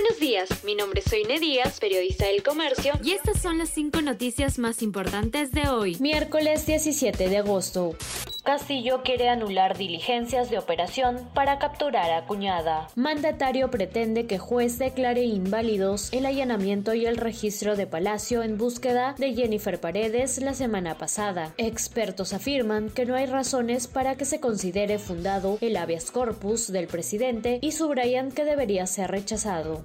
Buenos días, mi nombre es Soine Díaz, periodista del Comercio, y estas son las cinco noticias más importantes de hoy, miércoles 17 de agosto. Castillo quiere anular diligencias de operación para capturar a Cuñada. Mandatario pretende que juez declare inválidos el allanamiento y el registro de Palacio en búsqueda de Jennifer Paredes la semana pasada. Expertos afirman que no hay razones para que se considere fundado el habeas corpus del presidente y subrayan que debería ser rechazado.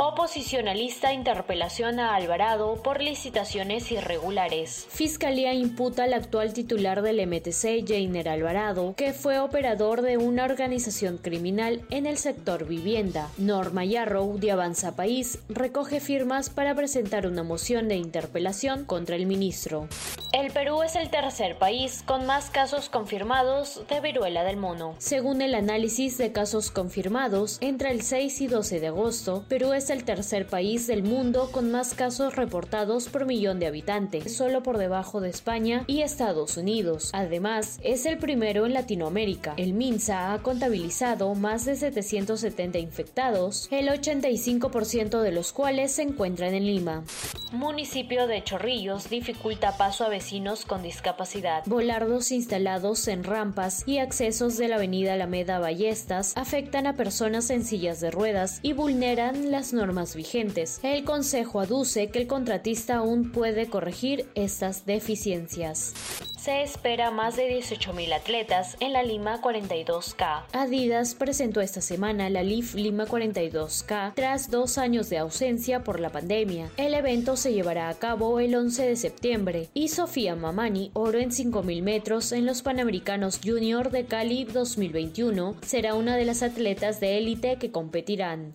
Oposicionalista interpelación a Alvarado por licitaciones irregulares. Fiscalía imputa al actual titular del MTC, Jainer Alvarado, que fue operador de una organización criminal en el sector vivienda. Norma Yarrow, de Avanza País, recoge firmas para presentar una moción de interpelación contra el ministro. El Perú es el tercer país con más casos confirmados de viruela del mono. Según el análisis de casos confirmados, entre el 6 y 12 de agosto, Perú es el tercer país del mundo con más casos reportados por millón de habitantes, solo por debajo de España y Estados Unidos. Además, es el primero en Latinoamérica. El MINSA ha contabilizado más de 770 infectados, el 85% de los cuales se encuentran en Lima. Municipio de Chorrillos dificulta paso a vecinos con discapacidad. Volardos instalados en rampas y accesos de la avenida Alameda Ballestas afectan a personas en sillas de ruedas y vulneran las normas vigentes. El Consejo aduce que el contratista aún puede corregir estas deficiencias se espera más de 18.000 atletas en la Lima 42K. Adidas presentó esta semana la LIF Lima 42K tras dos años de ausencia por la pandemia. El evento se llevará a cabo el 11 de septiembre y Sofía Mamani, oro en 5.000 metros en los Panamericanos Junior de Cali 2021, será una de las atletas de élite que competirán.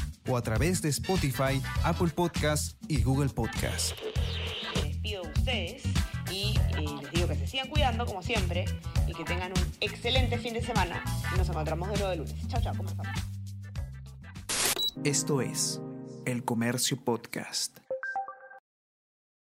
o a través de Spotify, Apple Podcasts y Google Podcasts. Me despido de ustedes y eh, les digo que se sigan cuidando como siempre y que tengan un excelente fin de semana. Nos encontramos de nuevo de lunes. Chao, chao, ¿cómo están? Esto es El Comercio Podcast.